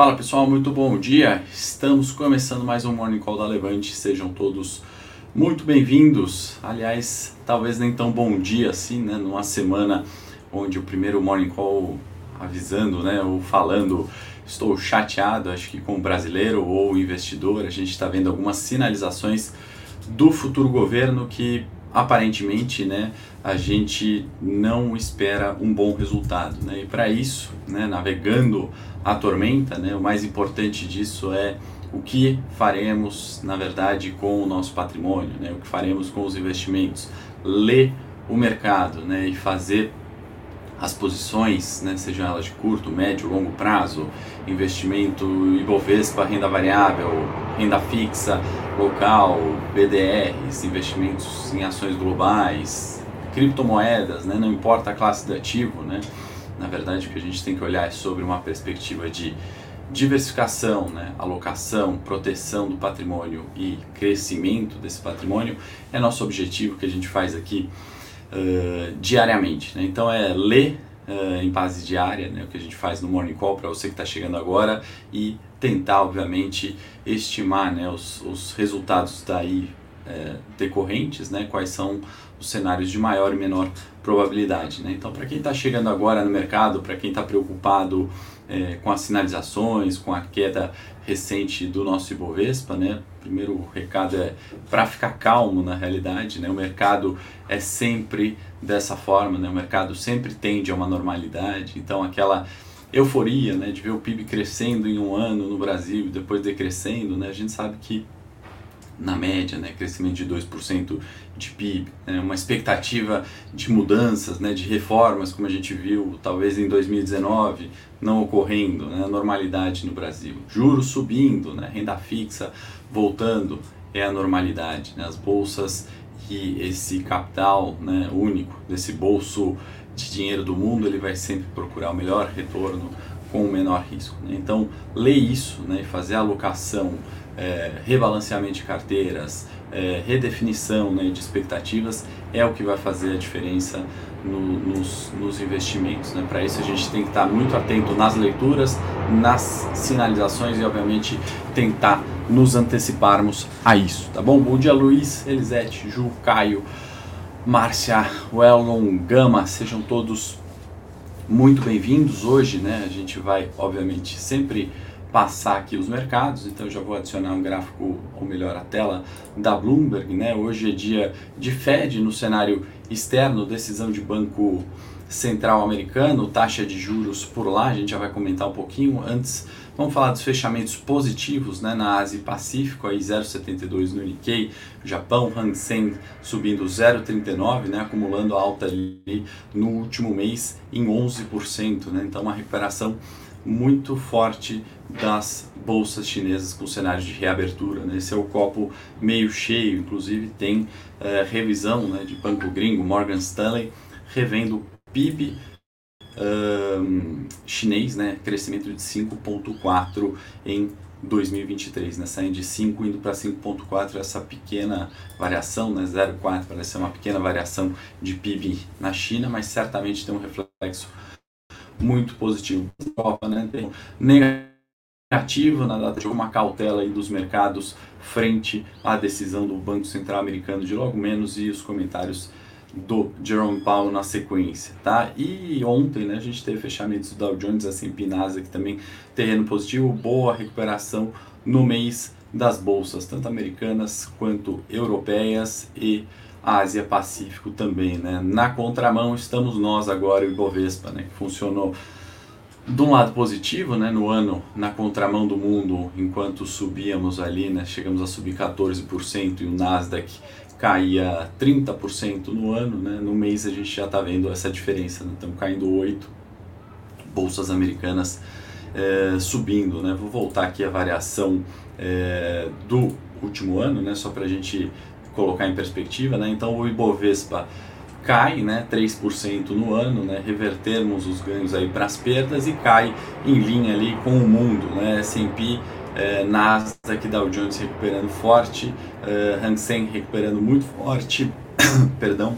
Fala pessoal, muito bom dia. Estamos começando mais um Morning Call da Levante. Sejam todos muito bem-vindos. Aliás, talvez nem tão bom dia assim, né? Numa semana onde o primeiro Morning Call avisando, né, ou falando, estou chateado, acho que com o brasileiro ou investidor, a gente está vendo algumas sinalizações do futuro governo que aparentemente, né, a gente não espera um bom resultado, né? E para isso, né, navegando a tormenta, né, o mais importante disso é o que faremos, na verdade, com o nosso patrimônio, né? O que faremos com os investimentos? Ler o mercado, né, e fazer as posições, né, sejam elas de curto, médio, longo prazo, investimento Ibovespa, renda variável, renda fixa, local, BDRs, investimentos em ações globais, criptomoedas, né, não importa a classe de ativo, né, na verdade o que a gente tem que olhar é sobre uma perspectiva de diversificação, né, alocação, proteção do patrimônio e crescimento desse patrimônio é nosso objetivo que a gente faz aqui uh, diariamente. Né? Então é ler uh, em base diária, né, o que a gente faz no Morning Call para você que está chegando agora e tentar, obviamente, estimar né, os, os resultados daí é, decorrentes, né, quais são os cenários de maior e menor probabilidade. Né? Então, para quem está chegando agora no mercado, para quem está preocupado é, com as sinalizações, com a queda recente do nosso Ibovespa, né? Primeiro recado é para ficar calmo na realidade, né? O mercado é sempre dessa forma, né? O mercado sempre tende a uma normalidade, então aquela euforia, né, de ver o PIB crescendo em um ano no Brasil e depois decrescendo, né? A gente sabe que na média, né, crescimento de 2% de PIB, né, uma expectativa de mudanças, né, de reformas, como a gente viu talvez em 2019, não ocorrendo, né, normalidade no Brasil. Juros subindo, né, renda fixa voltando, é a normalidade. Né, as bolsas e esse capital né, único, desse bolso de dinheiro do mundo, ele vai sempre procurar o melhor retorno com o menor risco. Né? Então, ler isso né, e fazer alocação é, rebalanceamento de carteiras, é, redefinição né, de expectativas é o que vai fazer a diferença no, nos, nos, investimentos. Né? Para isso a gente tem que estar muito atento nas leituras, nas sinalizações e obviamente tentar nos anteciparmos a isso. Tá bom? Bom dia Luiz, Elisete, Ju, Caio, Márcia, Wellon, Gama, sejam todos muito bem-vindos. Hoje né, a gente vai obviamente sempre passar aqui os mercados, então já vou adicionar um gráfico, ou melhor, a tela da Bloomberg, né? Hoje é dia de Fed no cenário externo, decisão de Banco Central Americano, taxa de juros por lá, a gente já vai comentar um pouquinho. Antes, vamos falar dos fechamentos positivos né, na Ásia e Pacífico, aí 0,72 no Nikkei, Japão, Hang Seng subindo 0,39, né, acumulando alta ali no último mês em 11%, né, então uma recuperação muito forte das bolsas chinesas com cenário de reabertura. Né? Esse é o copo meio cheio, inclusive tem é, revisão né, de banco gringo, Morgan Stanley, revendo o PIB um, chinês, né, crescimento de 5,4 em 2023, né, saindo de 5 indo para 5,4, essa pequena variação, né, 0,4 parece ser uma pequena variação de PIB na China, mas certamente tem um reflexo muito positivo. Europa, né, tem negativo na data de uma cautela aí dos mercados frente à decisão do Banco Central Americano de logo menos e os comentários do Jerome Powell na sequência, tá? E ontem, né, a gente teve fechamentos do Dow Jones, S&P Nasdaq também terreno positivo, boa recuperação no mês das bolsas, tanto americanas quanto europeias e Ásia Pacífico também, né? Na contramão estamos nós agora, o Ibovespa, né? Que funcionou de um lado positivo, né? No ano, na contramão do mundo, enquanto subíamos ali, né? Chegamos a subir 14% e o Nasdaq caía 30% no ano, né? No mês a gente já está vendo essa diferença, né? Estamos caindo 8 bolsas americanas é, subindo, né? Vou voltar aqui a variação é, do último ano, né? Só para a gente colocar em perspectiva, né? Então o Ibovespa cai, né, 3% no ano, né, revertermos os ganhos para as perdas e cai em linha ali com o mundo, né, S&P, eh, Nasdaq, Dow Jones recuperando forte, eh, Hang Seng recuperando muito forte, perdão,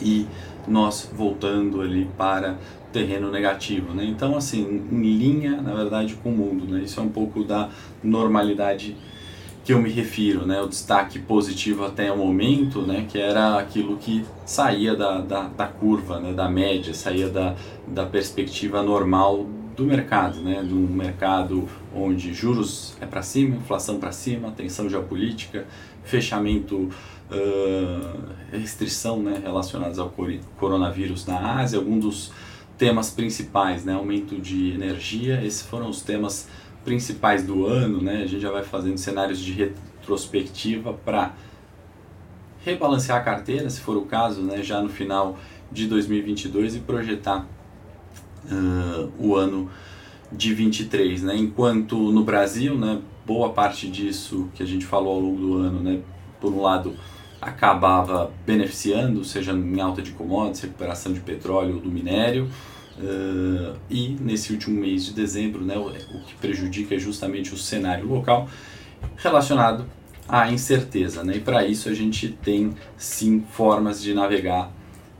e nós voltando ali para terreno negativo, né? Então, assim, em linha, na verdade, com o mundo, né? Isso é um pouco da normalidade que eu me refiro, né? O destaque positivo até o momento, né? Que era aquilo que saía da, da, da curva, né? Da média, saía da, da perspectiva normal do mercado, né? De um mercado onde juros é para cima, inflação para cima, tensão geopolítica, fechamento Uh, restrição né, relacionadas ao coronavírus na Ásia, alguns dos temas principais, né? Aumento de energia, esses foram os temas principais do ano, né? A gente já vai fazendo cenários de retrospectiva para rebalancear a carteira, se for o caso, né? Já no final de 2022 e projetar uh, o ano de 23, né? Enquanto no Brasil, né? Boa parte disso que a gente falou ao longo do ano, né? Por um lado acabava beneficiando, seja em alta de commodities, recuperação de petróleo ou do minério, uh, e nesse último mês de dezembro, né, o, o, que prejudica é justamente o cenário local relacionado à incerteza. Né, e para isso a gente tem sim formas de navegar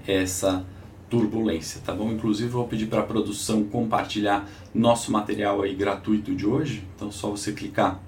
essa turbulência, tá bom? Inclusive vou pedir para a produção compartilhar nosso material aí gratuito de hoje, então só você clicar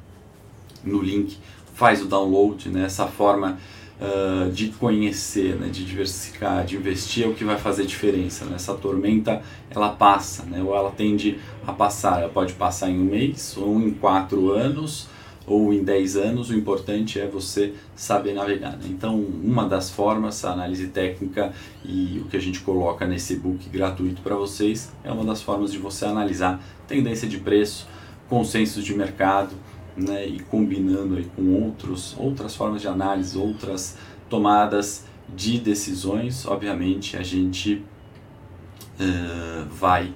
no link, faz o download, né? Essa forma uh, de conhecer, né, de diversificar, de investir é o que vai fazer diferença. Né? Essa tormenta ela passa, né? ou ela tende a passar. Ela pode passar em um mês, ou em quatro anos, ou em dez anos. O importante é você saber navegar. Né? Então, uma das formas, a análise técnica e o que a gente coloca nesse book gratuito para vocês é uma das formas de você analisar tendência de preço, consensos de mercado né, e combinando aí com outros, outras formas de análise, outras tomadas de decisões, obviamente a gente uh, vai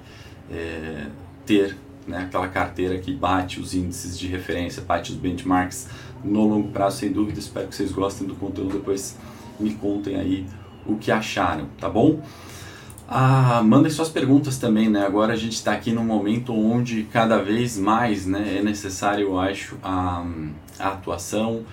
uh, ter né, aquela carteira que bate os índices de referência, bate os benchmarks no longo prazo, sem dúvida. Espero que vocês gostem do conteúdo, depois me contem aí o que acharam, tá bom? Ah, mandem suas perguntas também, né? Agora a gente está aqui num momento onde cada vez mais né, é necessário, eu acho, a, a atuação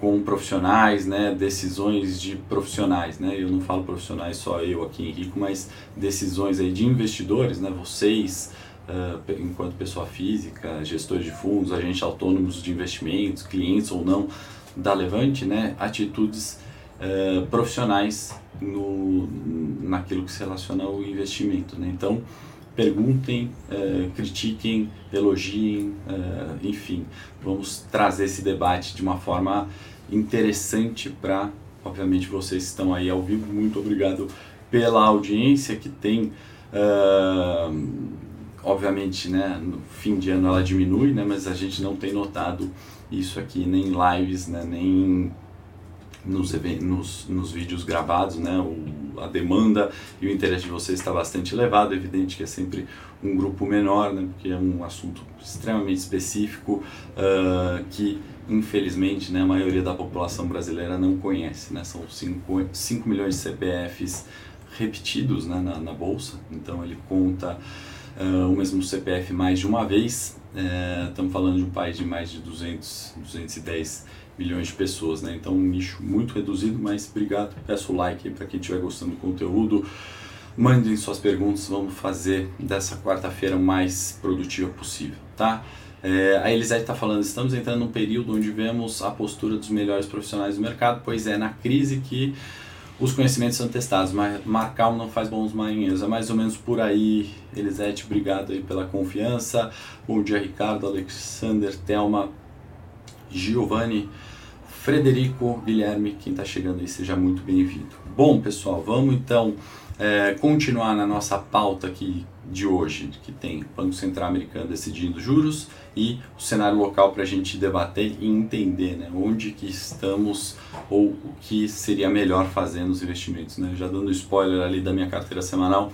com profissionais, né, decisões de profissionais, né? Eu não falo profissionais só eu aqui, Henrico, mas decisões aí de investidores, né? Vocês, uh, enquanto pessoa física, gestores de fundos, agentes autônomos de investimentos, clientes ou não da Levante, né? Atitudes uh, profissionais no, naquilo que se relaciona ao investimento. Né? Então, perguntem, uh, critiquem, elogiem, enfim, vamos trazer esse debate de uma forma interessante para, obviamente, vocês que estão aí ao vivo. Muito obrigado pela audiência que tem. Uh, obviamente, né, no fim de ano ela diminui, né, mas a gente não tem notado isso aqui nem em lives, né, nem nos, nos, nos vídeos gravados, né? O, a demanda e o interesse de vocês está bastante elevado. É evidente que é sempre um grupo menor, né? Porque é um assunto extremamente específico uh, que, infelizmente, né, a maioria da população brasileira não conhece, né? São 5, 5 milhões de CPFs repetidos né, na, na bolsa, então ele conta uh, o mesmo CPF mais de uma vez. Uh, estamos falando de um país de mais de 200, 210 milhões de pessoas, né? Então um nicho muito reduzido, mas obrigado, peço o like para quem estiver gostando do conteúdo. Mandem suas perguntas, vamos fazer dessa quarta-feira mais produtiva possível, tá? É, a Elisete está falando, estamos entrando num período onde vemos a postura dos melhores profissionais do mercado, pois é na crise que os conhecimentos são testados, mas marcar não faz bons marinheiros. É mais ou menos por aí, Elisete, obrigado aí pela confiança. Bom dia, Ricardo, Alexander, Thelma, Giovanni, Frederico, Guilherme, quem está chegando aí, seja muito bem-vindo. Bom, pessoal, vamos então é, continuar na nossa pauta aqui de hoje, que tem Banco Central Americano decidindo juros e o cenário local para a gente debater e entender né, onde que estamos ou o que seria melhor fazer nos investimentos. Né? Já dando spoiler ali da minha carteira semanal,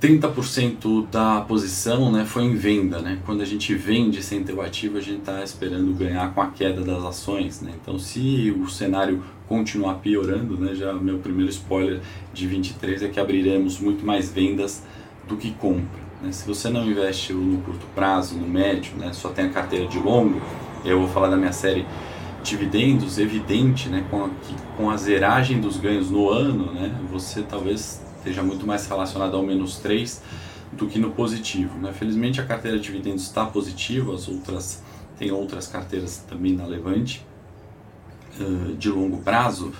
30% da posição né, foi em venda. Né? Quando a gente vende sem ter o ativo, a gente está esperando ganhar com a queda das ações. Né? Então, se o cenário continuar piorando, né, já meu primeiro spoiler de 23 é que abriremos muito mais vendas do que compra. Né? Se você não investe no curto prazo, no médio, né, só tem a carteira de longo, eu vou falar da minha série dividendos evidente, né, com a, com a zeragem dos ganhos no ano, né, você talvez esteja muito mais relacionado ao menos 3 do que no positivo. Né? Felizmente a carteira de dividendos está positiva, as outras tem outras carteiras também na Levante uh, de longo prazo,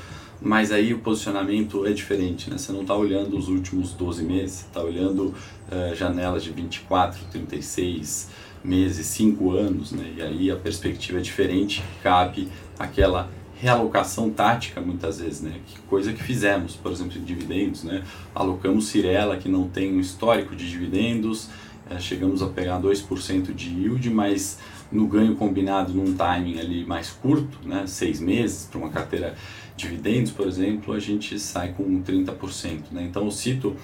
mas aí o posicionamento é diferente, né? Você não está olhando os últimos 12 meses, você está olhando uh, janelas de 24, 36 meses, 5 anos, né? E aí a perspectiva é diferente, cabe aquela realocação tática muitas vezes, né? Que coisa que fizemos, por exemplo, em dividendos, né? Alocamos Cirela que não tem um histórico de dividendos, é, chegamos a pegar 2% de yield, mas no ganho combinado num timing ali mais curto, né? Seis meses para uma carteira dividendos, por exemplo, a gente sai com 30%, né? Então eu cito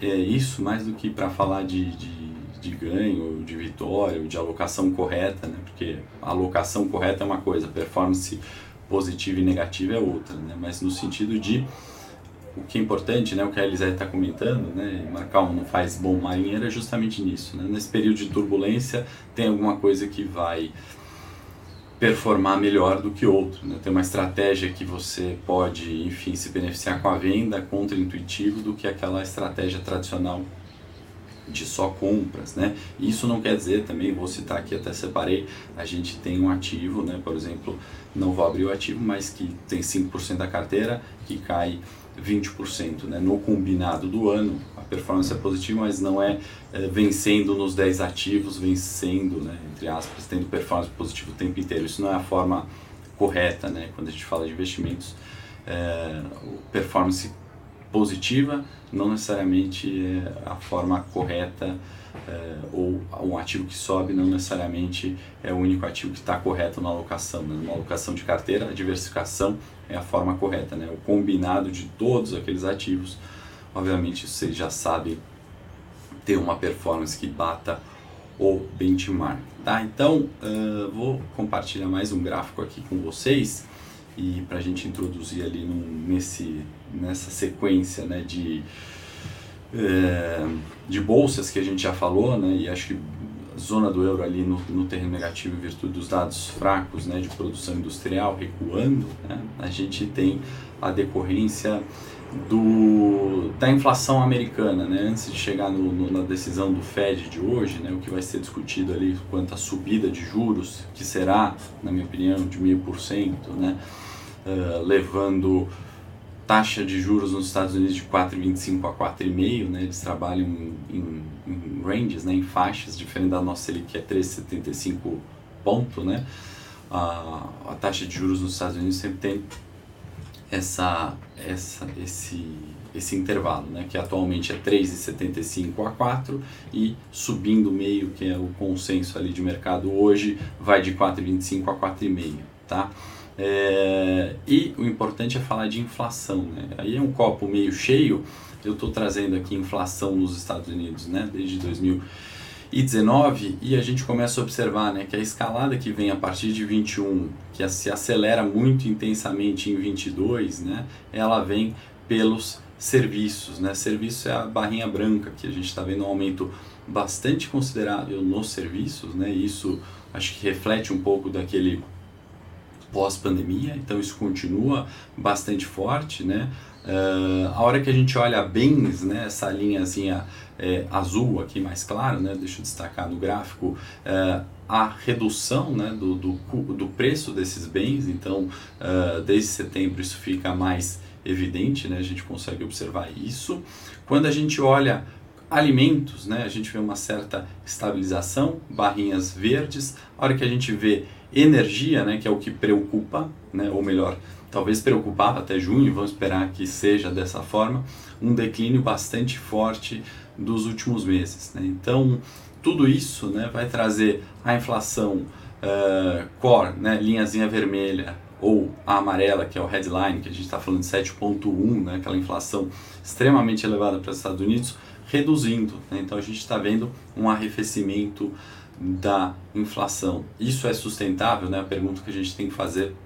é, isso mais do que para falar de, de de ganho, de vitória, de alocação correta, né? porque alocação correta é uma coisa, performance positiva e negativa é outra, né? Mas no sentido de o que é importante, né, o que a Elisete está comentando, né, marcar um não faz bom marinheiro é justamente nisso, né? Nesse período de turbulência tem alguma coisa que vai performar melhor do que outro, né? Tem uma estratégia que você pode, enfim, se beneficiar com a venda contra-intuitivo do que aquela estratégia tradicional de só compras, né? Isso não quer dizer também, vou citar aqui, até separei, a gente tem um ativo, né? Por exemplo, não vou abrir o ativo, mas que tem 5% da carteira que cai 20%, né? No combinado do ano, a performance é positiva, mas não é, é vencendo nos 10 ativos, vencendo, né? Entre aspas, tendo performance positiva o tempo inteiro. Isso não é a forma correta, né? Quando a gente fala de investimentos, é, performance positiva não necessariamente é a forma correta é, ou um ativo que sobe não necessariamente é o único ativo que está correto na alocação. Né? Numa alocação de carteira, a diversificação é a forma correta, né? o combinado de todos aqueles ativos. Obviamente, você já sabe ter uma performance que bata o benchmark. Tá? Então, uh, vou compartilhar mais um gráfico aqui com vocês e para a gente introduzir ali num, nesse, nessa sequência né, de, é, de bolsas que a gente já falou, né, e acho que zona do euro ali no, no terreno negativo em virtude dos dados fracos né, de produção industrial recuando, né, a gente tem a decorrência do, da inflação americana, né? antes de chegar no, no, na decisão do Fed de hoje, né? o que vai ser discutido ali quanto à subida de juros, que será, na minha opinião, de meio por cento, né? Uh, levando taxa de juros nos Estados Unidos de 4,25 a 4,5, né? eles trabalham em, em, ranges, né? em faixas, diferente da nossa Selic que é 3,75 ponto, né? Uh, a taxa de juros nos Estados Unidos sempre tem essa, essa, esse, esse intervalo, né, que atualmente é 3,75 a 4 e subindo meio, que é o consenso ali de mercado hoje, vai de 4,25 a 4,5, tá? É, e o importante é falar de inflação, né? Aí é um copo meio cheio, eu estou trazendo aqui inflação nos Estados Unidos, né, desde 2000 e 19 e a gente começa a observar né, que a escalada que vem a partir de 21, que se acelera muito intensamente em 22, né, ela vem pelos serviços. Né? Serviço é a barrinha branca que a gente está vendo um aumento bastante considerável nos serviços, né? isso acho que reflete um pouco daquele pós-pandemia, então isso continua bastante forte, né? Uh, a hora que a gente olha bens, né, essa linhazinha é, azul aqui mais claro, né, deixa eu destacar no gráfico, é, a redução né, do, do, do, preço desses bens, então uh, desde setembro isso fica mais evidente, né, a gente consegue observar isso. Quando a gente olha alimentos, né, a gente vê uma certa estabilização, barrinhas verdes, a hora que a gente vê energia, né, que é o que preocupa, né, ou melhor, talvez preocupava até junho, vamos esperar que seja dessa forma, um declínio bastante forte dos últimos meses. Né? Então, tudo isso né, vai trazer a inflação uh, core, né, linhazinha vermelha, ou a amarela, que é o headline, que a gente está falando de 7,1, né, aquela inflação extremamente elevada para os Estados Unidos, reduzindo. Né? Então, a gente está vendo um arrefecimento da inflação. Isso é sustentável? Né? A pergunta que a gente tem que fazer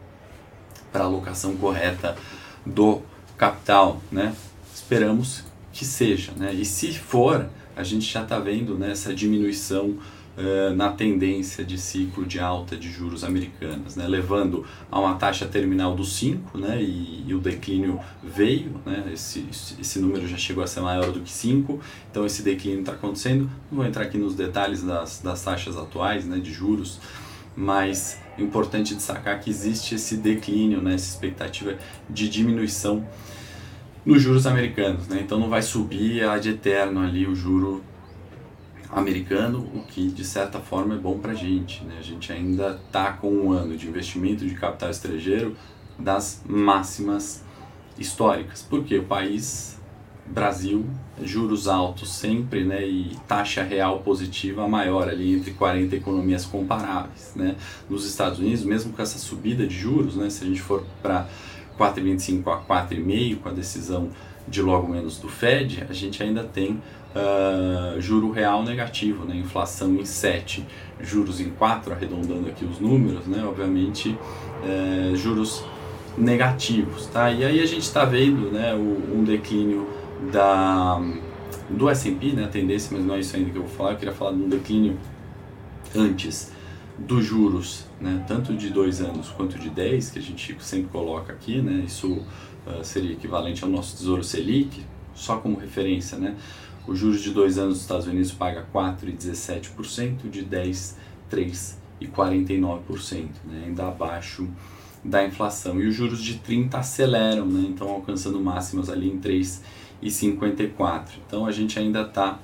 para a alocação correta do capital, né? Esperamos que seja, né? E se for, a gente já está vendo né, essa diminuição uh, na tendência de ciclo de alta de juros americanas, né, levando a uma taxa terminal dos 5, né, e, e, o declínio veio, né, esse, esse número já chegou a ser maior do que 5, então esse declínio está acontecendo. Não vou entrar aqui nos detalhes das, das taxas atuais né, de juros, mas é importante destacar que existe esse declínio, né, essa expectativa de diminuição nos juros americanos, né? Então não vai subir a de eterno ali o juro americano, o que de certa forma é bom para a gente, né? A gente ainda está com um ano de investimento de capital estrangeiro das máximas históricas, porque o país Brasil, juros altos sempre, né, e taxa real positiva maior ali entre 40 economias comparáveis, né? Nos Estados Unidos, mesmo com essa subida de juros, né, se a gente for para 4,25 a 4,5 com a decisão de logo menos do Fed, a gente ainda tem uh, juro real negativo, né? inflação em 7, juros em 4, arredondando aqui os números, né? obviamente uh, juros negativos. Tá? E aí a gente está vendo né, o, um declínio da, do S&P, né, a tendência, mas não é isso ainda que eu vou falar, eu queria falar de um declínio antes dos juros, né, tanto de dois anos quanto de 10, que a gente sempre coloca aqui, né, isso uh, seria equivalente ao nosso Tesouro Selic, só como referência, né, os juros de dois anos dos Estados Unidos paga 4,17%, de 10, 3,49%, né, ainda abaixo da inflação. E os juros de 30 aceleram, né, então alcançando máximas ali em 3,54. Então a gente ainda está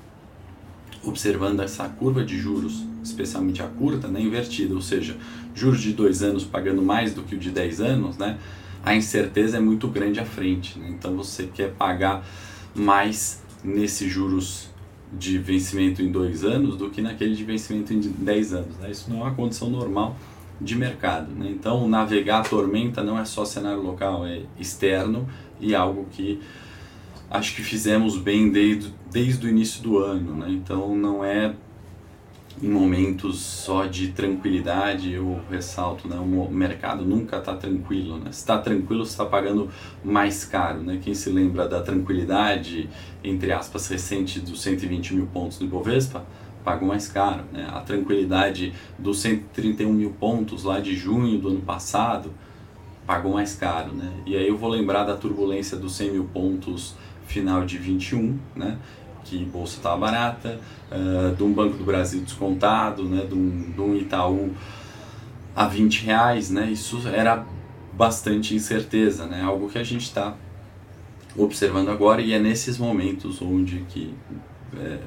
observando essa curva de juros, especialmente a curta, né, invertida, ou seja, juros de dois anos pagando mais do que o de 10 anos, né, a incerteza é muito grande à frente. Né, então você quer pagar mais nesses juros de vencimento em dois anos do que naquele de vencimento em 10 anos. Né? Isso não é uma condição normal de mercado. Né? Então, navegar a tormenta não é só cenário local, é externo e algo que acho que fizemos bem desde, desde o início do ano, né? Então não é em momentos só de tranquilidade, eu ressalto, né? O mercado nunca está tranquilo, né? Se está tranquilo, está pagando mais caro, né? Quem se lembra da tranquilidade, entre aspas, recente dos 120 mil pontos do Ibovespa, pagou mais caro, né? A tranquilidade dos 131 mil pontos lá de junho do ano passado, pagou mais caro, né? E aí eu vou lembrar da turbulência dos 100 mil pontos final de 21, né? Que bolsa estava barata, uh, de um Banco do Brasil descontado, né? de, um, de um Itaú a 20 reais, né? isso era bastante incerteza, né? algo que a gente está observando agora e é nesses momentos onde que é,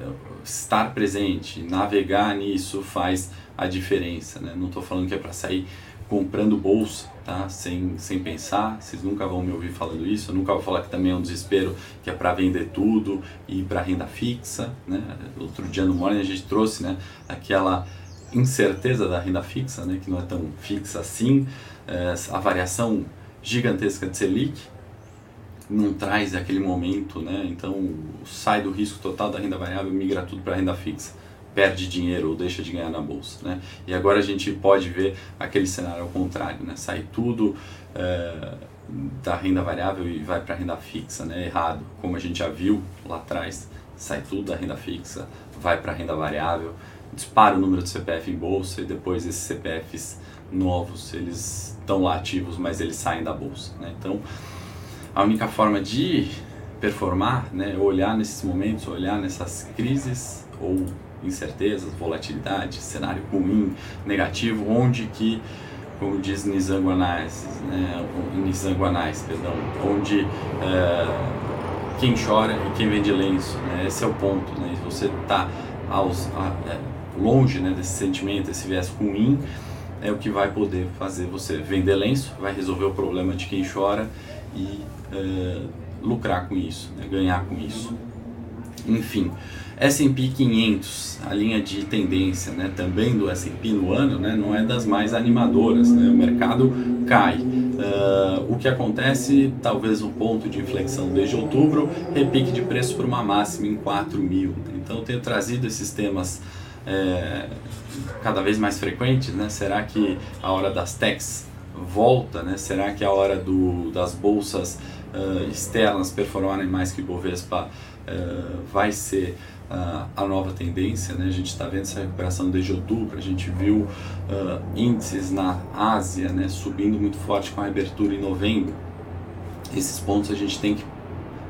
estar presente, navegar nisso faz a diferença. Né? Não estou falando que é para sair comprando bolsa, tá? Sem, sem pensar, vocês nunca vão me ouvir falando isso, eu nunca vou falar que também é um desespero que é para vender tudo e para renda fixa, né? Outro dia no Morning a gente trouxe, né, aquela incerteza da renda fixa, né, que não é tão fixa assim, é, a variação gigantesca de Selic não traz aquele momento, né? Então sai do risco total da renda variável, migra tudo para renda fixa perde dinheiro ou deixa de ganhar na bolsa, né? E agora a gente pode ver aquele cenário ao contrário, né? Sai tudo é, da renda variável e vai para a renda fixa, né? Errado, como a gente já viu lá atrás, sai tudo da renda fixa, vai para a renda variável, dispara o número de CPF em bolsa e depois esses CPFs novos, eles estão lá ativos, mas eles saem da bolsa, né? Então, a única forma de performar, né, olhar nesses momentos, olhar nessas crises ou incertezas, volatilidade, cenário ruim, negativo, onde que, como diz Nizanguanais, né, perdão, onde é, quem chora e quem vende lenço, né, esse é o ponto, né, você está é, longe né, desse sentimento, esse viés ruim, é o que vai poder fazer você vender lenço, vai resolver o problema de quem chora e é, lucrar com isso, né, ganhar com isso. Enfim, S&P 500, a linha de tendência né, também do S&P no ano, né, não é das mais animadoras, né, o mercado cai. Uh, o que acontece, talvez um ponto de inflexão desde outubro, repique de preço para uma máxima em 4 mil. Então, tenho trazido esses temas é, cada vez mais frequentes. Né? Será que a hora das techs volta? Né? Será que a hora do, das bolsas uh, externas performarem mais que o Bovespa uh, vai ser uh, a nova tendência. Né? A gente está vendo essa recuperação desde outubro, a gente viu índices na Ásia né, subindo muito forte com a abertura em novembro. Esses pontos a gente tem que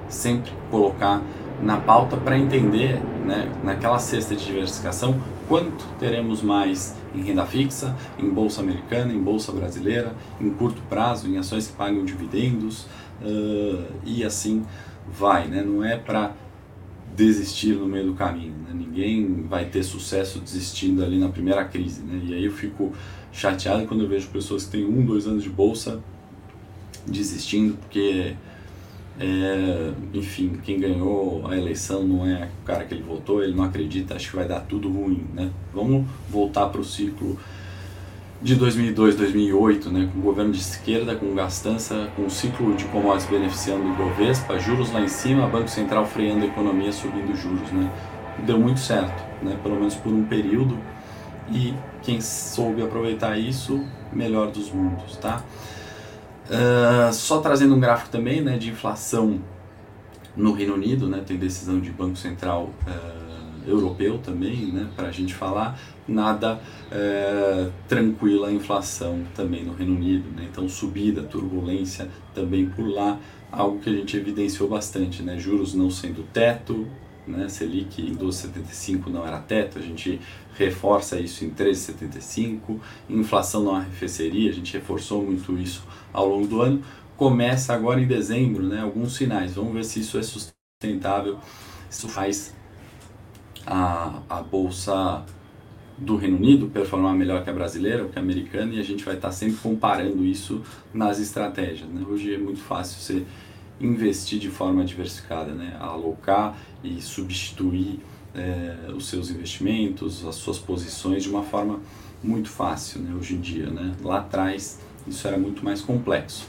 sempre colocar na pauta para entender, né, naquela cesta de diversificação, quanto teremos mais em renda fixa, em bolsa americana, em bolsa brasileira, em curto prazo, em ações que pagam dividendos uh, e assim vai. Né? Não é para desistir no meio do caminho. Né? Ninguém vai ter sucesso desistindo ali na primeira crise. Né? E aí eu fico chateado quando eu vejo pessoas que têm um, dois anos de bolsa desistindo porque é, enfim, quem ganhou a eleição não é o cara que ele votou, ele não acredita, acho que vai dar tudo ruim, né? Vamos voltar para o ciclo de 2002, 2008, né, com o governo de esquerda, com gastança, com o ciclo de commodities beneficiando o Bovespa, juros lá em cima, Banco Central freando a economia, subindo juros, né? Deu muito certo, né, pelo menos por um período, e quem soube aproveitar isso, melhor dos mundos, tá? Uh, só trazendo um gráfico também né, de inflação no Reino Unido, né, tem decisão de Banco Central uh, Europeu também, né, para a gente falar, nada uh, tranquila a inflação também no Reino Unido, né, então subida, turbulência também por lá, algo que a gente evidenciou bastante, né, juros não sendo teto, né, Selic em 12,75 não era teto, a gente reforça isso em 13,75, inflação não arrefeceria, a gente reforçou muito isso ao longo do ano, começa agora em dezembro, né, alguns sinais, vamos ver se isso é sustentável, isso faz a, a bolsa do Reino Unido performar melhor que a brasileira ou que a americana e a gente vai estar sempre comparando isso nas estratégias. Né? Hoje é muito fácil você investir de forma diversificada, né? alocar e substituir é, os seus investimentos, as suas posições de uma forma muito fácil né? hoje em dia. Né? Lá atrás isso era muito mais complexo.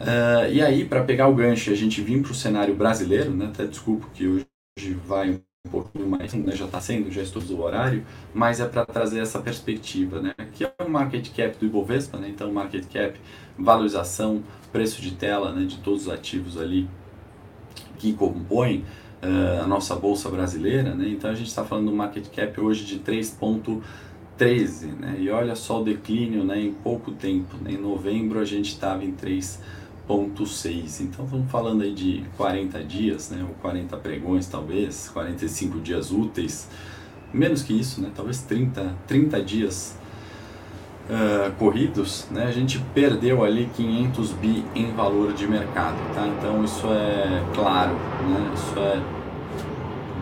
Uh, e aí, para pegar o gancho, a gente vir para o cenário brasileiro, né? até desculpa que hoje vai um pouquinho mais, né? já está sendo, já estou do horário, mas é para trazer essa perspectiva. Né? Aqui é o market cap do Ibovespa, né? então market cap, valorização, preço de tela né? de todos os ativos ali que compõem uh, a nossa bolsa brasileira. Né? Então a gente está falando do market cap hoje de 3,5 13, né? E olha só o declínio, né? Em pouco tempo, né? Em novembro a gente estava em 3.6. Então estamos falando aí de 40 dias, né? Ou 40 pregões talvez, 45 dias úteis. Menos que isso, né? Talvez 30, 30 dias uh, corridos, né? A gente perdeu ali 500 bi em valor de mercado, tá? Então isso é claro, né? Isso é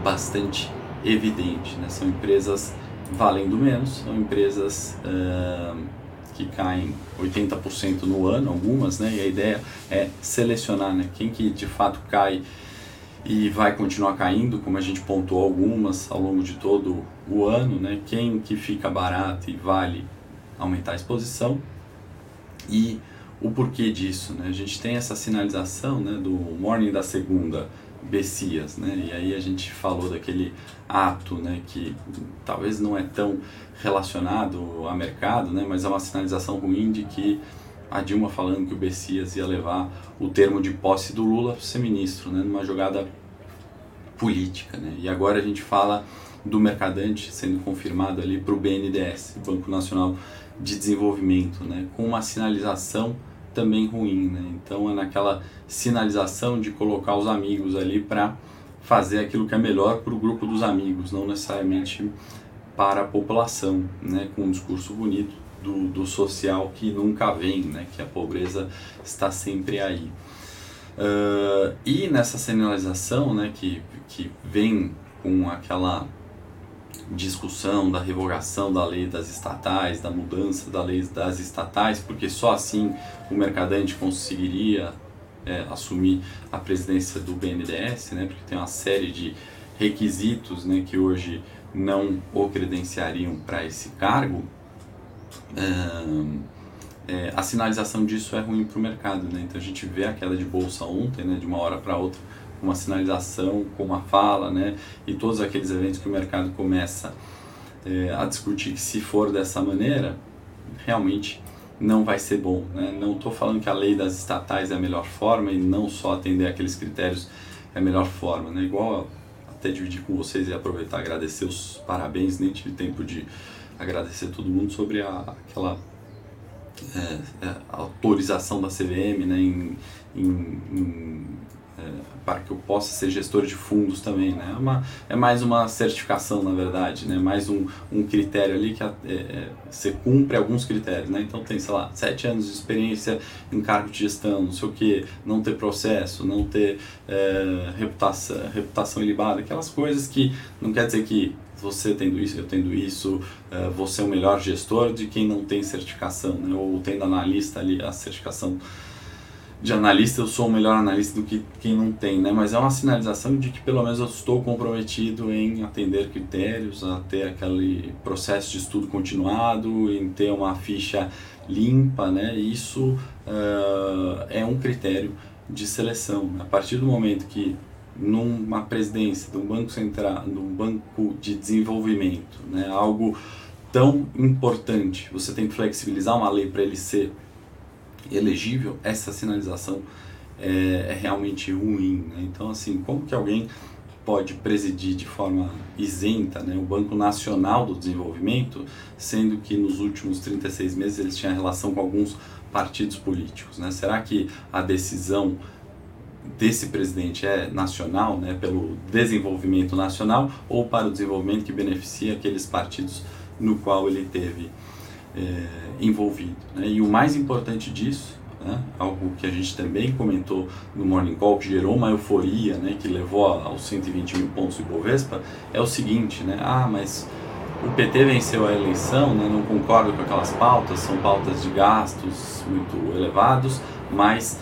bastante evidente, né? São empresas valendo menos, são empresas uh, que caem 80% no ano, algumas, né? E a ideia é selecionar, né? Quem que de fato cai e vai continuar caindo, como a gente pontuou algumas ao longo de todo o ano, né? Quem que fica barato e vale aumentar a exposição e o porquê disso, né? A gente tem essa sinalização, né, do morning da segunda, Bessias, né? E aí a gente falou daquele ato, né, que talvez não é tão relacionado a mercado, né, mas é uma sinalização ruim de que a Dilma falando que o Bessias ia levar o termo de posse do Lula para ser ministro, né, numa jogada política, né? E agora a gente fala do mercadante sendo confirmado ali para o BNDES, Banco Nacional de Desenvolvimento, né, com uma sinalização também ruim, né? Então é naquela sinalização de colocar os amigos ali para fazer aquilo que é melhor para o grupo dos amigos, não necessariamente para a população, né? Com um discurso bonito do, do social que nunca vem, né? Que a pobreza está sempre aí. Uh, e nessa sinalização, né? Que, que vem com aquela discussão da revogação da lei das estatais, da mudança da lei das estatais, porque só assim o mercadante conseguiria é, assumir a presidência do BNDES, né, porque tem uma série de requisitos né, que hoje não o credenciariam para esse cargo, é, a sinalização disso é ruim para o mercado. Né? Então a gente vê a queda de bolsa ontem, né, de uma hora para outra, uma sinalização, com uma fala, né? E todos aqueles eventos que o mercado começa é, a discutir que se for dessa maneira, realmente não vai ser bom. Né? Não estou falando que a lei das estatais é a melhor forma e não só atender aqueles critérios é a melhor forma. Né? Igual até dividir com vocês e aproveitar agradecer os parabéns, nem tive tempo de agradecer todo mundo sobre a, aquela é, autorização da CVM né, em, em, para que eu possa ser gestor de fundos também, né? É, uma, é mais uma certificação, na verdade, né? Mais um, um critério ali que é, é, você cumpre alguns critérios, né? Então tem, sei lá, sete anos de experiência em cargo de gestão, não sei o que, não ter processo, não ter é, reputação, reputação ilibada, aquelas coisas que não quer dizer que você tendo isso, eu tendo isso, uh, você é o melhor gestor de quem não tem certificação, né? ou tendo analista ali a certificação de analista, eu sou o melhor analista do que quem não tem, né? Mas é uma sinalização de que pelo menos eu estou comprometido em atender critérios, a ter aquele processo de estudo continuado, em ter uma ficha limpa, né? Isso uh, é um critério de seleção. A partir do momento que numa presidência de um banco central, de um banco de desenvolvimento, né? Algo tão importante, você tem que flexibilizar uma lei para ele ser elegível, essa sinalização é, é realmente ruim. Né? Então, assim, como que alguém pode presidir de forma isenta né, o Banco Nacional do Desenvolvimento, sendo que nos últimos 36 meses eles tinham relação com alguns partidos políticos? Né? Será que a decisão desse presidente é nacional, né, pelo desenvolvimento nacional, ou para o desenvolvimento que beneficia aqueles partidos no qual ele teve é, envolvido. Né? E o mais importante disso, né, algo que a gente também comentou no Morning Call, que gerou uma euforia, né, que levou aos 120 mil pontos do Ibovespa, é o seguinte, né, ah, mas o PT venceu a eleição, né, não concordo com aquelas pautas, são pautas de gastos muito elevados, mas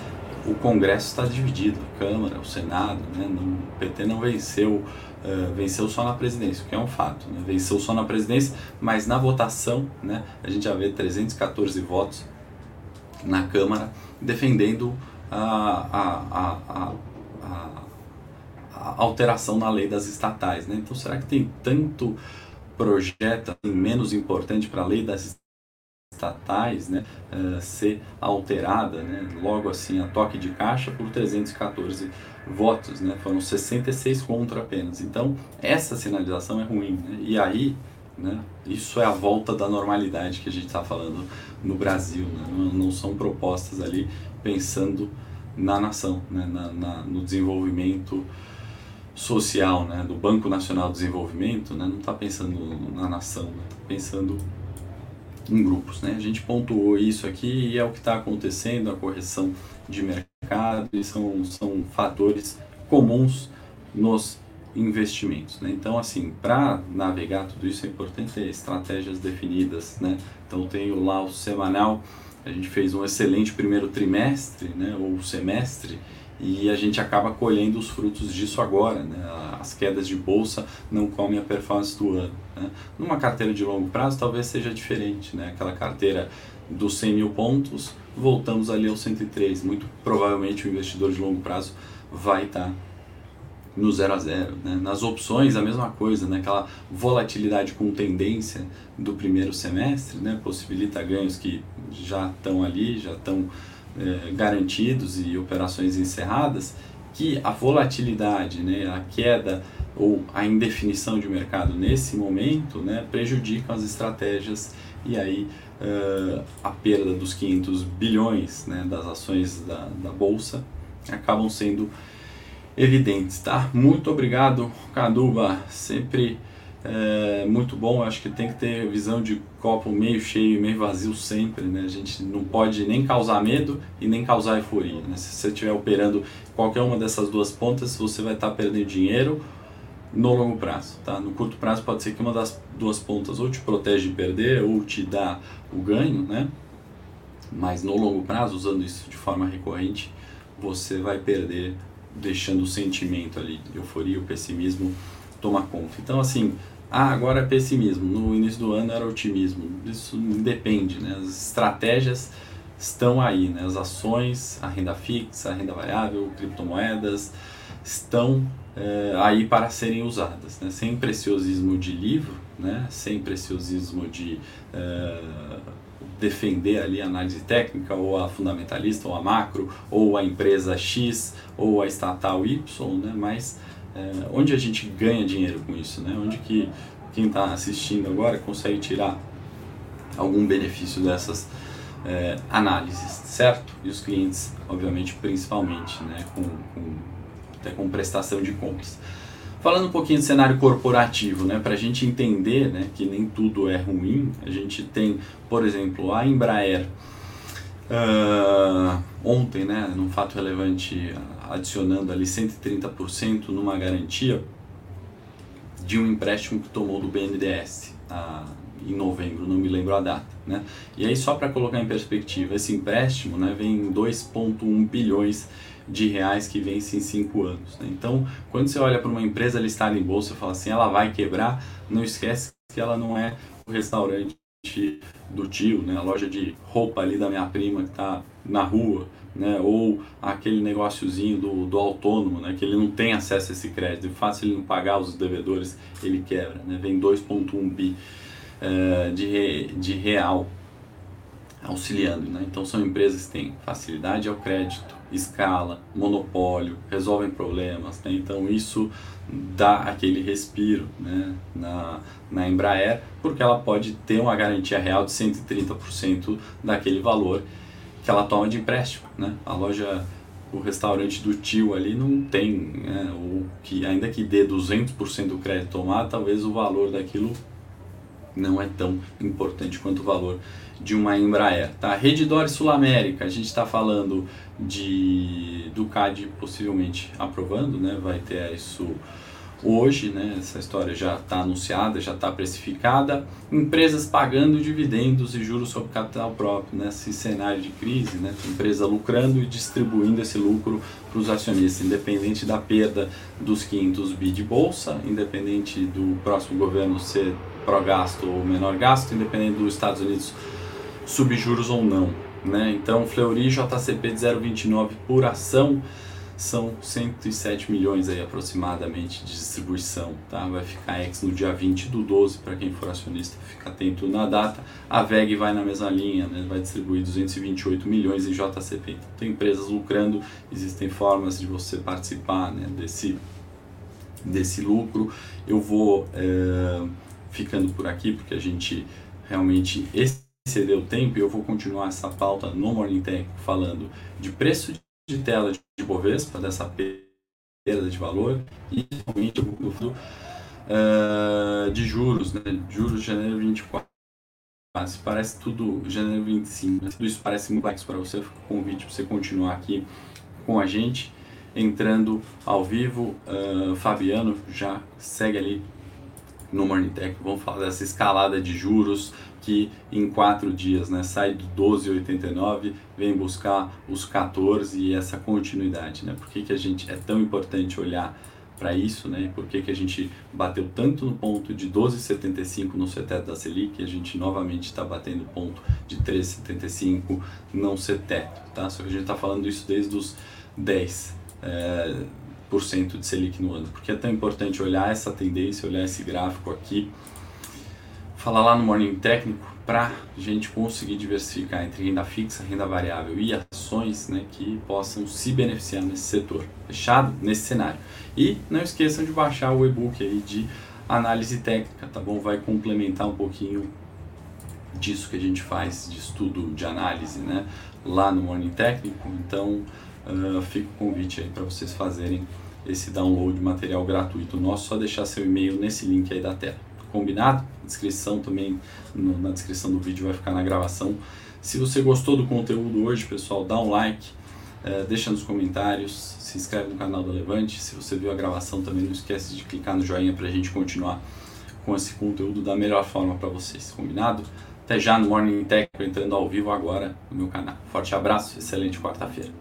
o Congresso está dividido, a Câmara, o Senado, né, não, o PT não venceu Uh, venceu só na presidência, o que é um fato. Né? Venceu só na presidência, mas na votação né, a gente já vê 314 votos na Câmara defendendo a, a, a, a, alteração na lei das estatais. Né? Então, será que tem tanto projeto assim, menos importante para a lei das estatais né, uh, ser alterada, né, logo assim, a toque de caixa por 314 votos, né, foram 66 contra apenas. Então, essa sinalização é ruim. Né, e aí, né, isso é a volta da normalidade que a gente está falando no Brasil. Né, não, não, são propostas ali pensando na nação, né, na, na, no desenvolvimento social, né, do Banco Nacional de Desenvolvimento, né, não está pensando na nação, está pensando em grupos. Né? A gente pontuou isso aqui e é o que está acontecendo, a correção de mercado, e são, são fatores comuns nos investimentos. Né? Então, assim, para navegar tudo isso é importante ter estratégias definidas. Né? Então, tenho lá o semanal, a gente fez um excelente primeiro trimestre, né, ou semestre, e a gente acaba colhendo os frutos disso agora. Né? As quedas de bolsa não comem a performance do ano. Né? Numa carteira de longo prazo talvez seja diferente, né? aquela carteira dos 100 mil pontos, voltamos ali aos 103. Muito provavelmente o investidor de longo prazo vai estar no 0 a 0. Né? Nas opções a mesma coisa, né? aquela volatilidade com tendência do primeiro semestre né? possibilita ganhos que já estão ali, já estão é, garantidos e operações encerradas, que a volatilidade, né, a queda ou a indefinição de mercado nesse momento né, prejudicam as estratégias e aí uh, a perda dos 500 bilhões né, das ações da, da bolsa acabam sendo evidentes. Tá? Muito obrigado, Caduba, sempre é muito bom. Acho que tem que ter visão de copo meio cheio e meio vazio sempre. Né? A gente não pode nem causar medo e nem causar euforia. Né? Se você estiver operando qualquer uma dessas duas pontas, você vai estar perdendo dinheiro no longo prazo. Tá? No curto prazo pode ser que uma das duas pontas ou te protege de perder ou te dá o ganho, né? mas no longo prazo, usando isso de forma recorrente, você vai perder deixando o sentimento ali, euforia, o pessimismo tomar conta. Então, assim, ah, agora é pessimismo, no início do ano era otimismo. Isso depende, né? As estratégias estão aí, né? As ações, a renda fixa, a renda variável, criptomoedas estão é, aí para serem usadas, né? Sem preciosismo de livro, né? Sem preciosismo de é, defender ali a análise técnica, ou a fundamentalista, ou a macro, ou a empresa X, ou a estatal Y, né? mas é, onde a gente ganha dinheiro com isso? Né? Onde que quem está assistindo agora consegue tirar algum benefício dessas é, análises, certo? E os clientes, obviamente, principalmente, né? com, com, até com prestação de contas. Falando um pouquinho de cenário corporativo, né, para a gente entender né, que nem tudo é ruim, a gente tem, por exemplo, a Embraer, uh, ontem, né, num fato relevante, adicionando ali 130% numa garantia de um empréstimo que tomou do BNDES uh, em novembro, não me lembro a data. Né? E aí, só para colocar em perspectiva, esse empréstimo né, vem em 2,1 bilhões de reais que vence em cinco anos. Né? Então, quando você olha para uma empresa listada em bolsa e fala assim, ela vai quebrar, não esquece que ela não é o restaurante do tio, né? a loja de roupa ali da minha prima que está na rua, né? ou aquele negóciozinho do, do autônomo, né? que ele não tem acesso a esse crédito, e fácil ele não pagar os devedores, ele quebra. Né? Vem 2,1 bi uh, de, de real auxiliando. Né? Então são empresas que têm facilidade ao crédito, escala, monopólio, resolvem problemas. Né? Então isso dá aquele respiro né? na, na Embraer, porque ela pode ter uma garantia real de 130% daquele valor que ela toma de empréstimo. Né? A loja, o restaurante do tio ali não tem, né? ou que ainda que dê 200% do crédito tomado, talvez o valor daquilo não é tão importante quanto o valor de uma Embraer. Tá? Redditor Sul América, a gente está falando de do CAD possivelmente aprovando, né? vai ter isso hoje, né? essa história já está anunciada, já está precificada. Empresas pagando dividendos e juros sobre capital próprio nesse cenário de crise, né? empresa lucrando e distribuindo esse lucro para os acionistas, independente da perda dos 500 bi de bolsa, independente do próximo governo ser pró-gasto ou menor gasto, independente dos Estados Unidos subjuros ou não. Né? Então, Fleury JCP de 0,29 por ação são 107 milhões aí aproximadamente de distribuição, tá? Vai ficar ex no dia 20 do 12 para quem for acionista, fica atento na data. A VEG vai na mesma linha, né? Vai distribuir 228 milhões em JCP. Então, tem empresas lucrando, existem formas de você participar, né, desse desse lucro. Eu vou é, ficando por aqui porque a gente realmente excedeu o tempo eu vou continuar essa pauta no Morning Tech falando de preço de tela de Bovespa, dessa perda de valor e principalmente uh, de juros, né? juros de janeiro 24. Parece tudo janeiro 25, né? tudo isso parece muito complexo para você, fica o convite para você continuar aqui com a gente, entrando ao vivo. Uh, Fabiano já segue ali no Morning Tech, vamos falar dessa escalada de juros que em quatro dias né, sai do 12,89, vem buscar os 14 e essa continuidade. Né? Por que, que a gente é tão importante olhar para isso, né? Por que, que a gente bateu tanto no ponto de 12,75 no CETET da Selic, a gente novamente está batendo ponto de 13,75 não CETET, tá? Só que a gente está falando isso desde os 10. É, de Selic no ano. Porque é tão importante olhar essa tendência, olhar esse gráfico aqui, falar lá no Morning Técnico para a gente conseguir diversificar entre renda fixa, renda variável e ações né, que possam se beneficiar nesse setor. Fechado? Nesse cenário. E não esqueçam de baixar o e-book aí de análise técnica, tá bom? Vai complementar um pouquinho disso que a gente faz de estudo de análise, né? Lá no Morning Técnico. Então, uh, fica o convite aí para vocês fazerem esse download de material gratuito nosso, só deixar seu e-mail nesse link aí da tela. Combinado? Descrição também, no, na descrição do vídeo vai ficar na gravação. Se você gostou do conteúdo hoje, pessoal, dá um like, é, deixa nos comentários, se inscreve no canal da Levante. Se você viu a gravação também, não esquece de clicar no joinha para a gente continuar com esse conteúdo da melhor forma para vocês, combinado? Até já no Morning Tech, entrando ao vivo agora no meu canal. Forte abraço, excelente quarta-feira.